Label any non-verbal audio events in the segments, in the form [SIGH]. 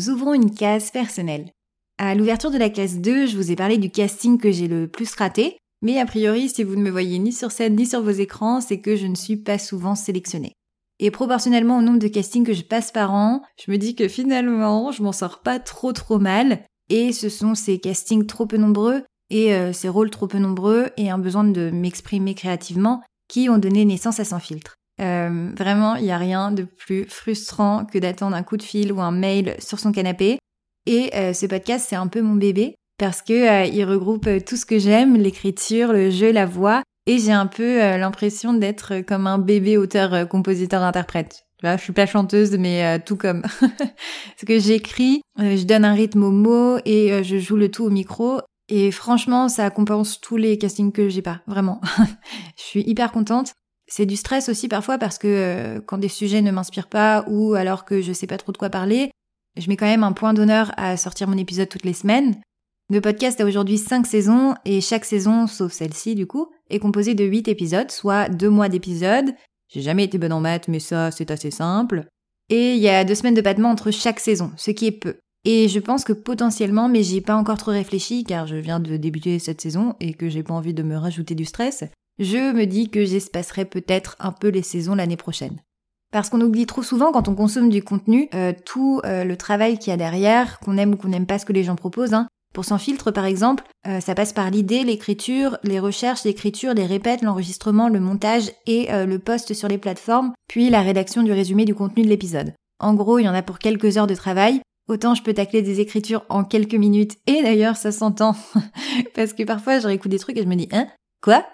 Nous ouvrons une case personnelle. À l'ouverture de la case 2, je vous ai parlé du casting que j'ai le plus raté, mais a priori, si vous ne me voyez ni sur scène ni sur vos écrans, c'est que je ne suis pas souvent sélectionnée. Et proportionnellement au nombre de castings que je passe par an, je me dis que finalement, je m'en sors pas trop trop mal. Et ce sont ces castings trop peu nombreux et euh, ces rôles trop peu nombreux et un besoin de m'exprimer créativement qui ont donné naissance à Sans filtre. Euh, vraiment, il n'y a rien de plus frustrant que d'attendre un coup de fil ou un mail sur son canapé. Et euh, ce podcast, c'est un peu mon bébé parce que euh, il regroupe euh, tout ce que j'aime, l'écriture, le jeu, la voix, et j'ai un peu l'impression d'être comme un bébé auteur, compositeur, interprète. je suis pas chanteuse, mais tout comme. [LAUGHS] ce que j'écris, je donne un rythme aux mots et je joue le tout au micro. Et franchement, ça compense tous les castings que j'ai pas, vraiment. [LAUGHS] je suis hyper contente. C'est du stress aussi parfois parce que quand des sujets ne m'inspirent pas ou alors que je sais pas trop de quoi parler, je mets quand même un point d'honneur à sortir mon épisode toutes les semaines. Le podcast a aujourd'hui 5 saisons et chaque saison, sauf celle-ci du coup, est composée de 8 épisodes, soit 2 mois d'épisodes. J'ai jamais été bonne en maths, mais ça c'est assez simple. Et il y a 2 semaines de battement entre chaque saison, ce qui est peu. Et je pense que potentiellement, mais j'y ai pas encore trop réfléchi car je viens de débuter cette saison et que j'ai pas envie de me rajouter du stress, je me dis que j'espacerai peut-être un peu les saisons l'année prochaine. Parce qu'on oublie trop souvent quand on consomme du contenu euh, tout euh, le travail qu'il y a derrière, qu'on aime ou qu'on n'aime pas ce que les gens proposent, hein, pour son filtre, par exemple, euh, ça passe par l'idée, l'écriture, les recherches, l'écriture, les répètes, l'enregistrement, le montage et le post sur les plateformes, puis la rédaction du résumé du contenu de l'épisode. En gros, il y en a pour quelques heures de travail. Autant je peux tacler des écritures en quelques minutes, et d'ailleurs ça s'entend, [LAUGHS] parce que parfois je réécoute des trucs et je me dis Hein? Quoi?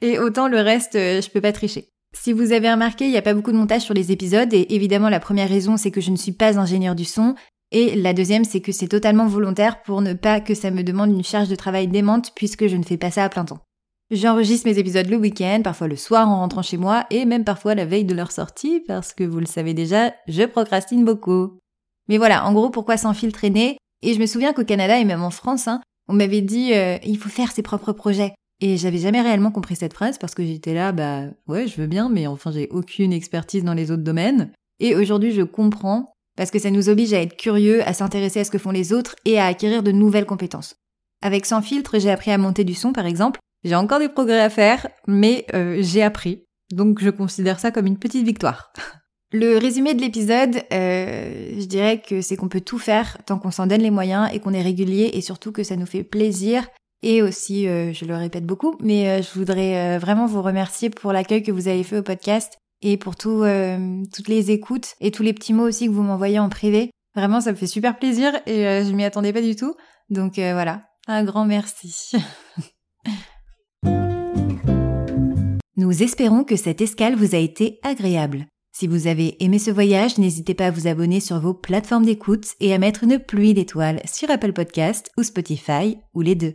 Et autant le reste, euh, je peux pas tricher. Si vous avez remarqué, il n'y a pas beaucoup de montage sur les épisodes, et évidemment la première raison c'est que je ne suis pas ingénieur du son, et la deuxième, c'est que c'est totalement volontaire pour ne pas que ça me demande une charge de travail démente puisque je ne fais pas ça à plein temps. J'enregistre mes épisodes le week-end, parfois le soir en rentrant chez moi et même parfois la veille de leur sortie parce que vous le savez déjà, je procrastine beaucoup. Mais voilà, en gros, pourquoi sans fil traîner Et je me souviens qu'au Canada et même en France, hein, on m'avait dit euh, il faut faire ses propres projets. Et j'avais jamais réellement compris cette phrase parce que j'étais là, bah ouais, je veux bien, mais enfin j'ai aucune expertise dans les autres domaines. Et aujourd'hui, je comprends parce que ça nous oblige à être curieux, à s'intéresser à ce que font les autres et à acquérir de nouvelles compétences. Avec Sans filtre, j'ai appris à monter du son par exemple. J'ai encore des progrès à faire, mais euh, j'ai appris. Donc je considère ça comme une petite victoire. [LAUGHS] Le résumé de l'épisode, euh, je dirais que c'est qu'on peut tout faire tant qu'on s'en donne les moyens et qu'on est régulier et surtout que ça nous fait plaisir. Et aussi, euh, je le répète beaucoup, mais je voudrais vraiment vous remercier pour l'accueil que vous avez fait au podcast et pour tout, euh, toutes les écoutes et tous les petits mots aussi que vous m'envoyez en privé. Vraiment, ça me fait super plaisir et euh, je m'y attendais pas du tout. Donc euh, voilà, un grand merci. [LAUGHS] Nous espérons que cette escale vous a été agréable. Si vous avez aimé ce voyage, n'hésitez pas à vous abonner sur vos plateformes d'écoute et à mettre une pluie d'étoiles sur Apple Podcast ou Spotify ou les deux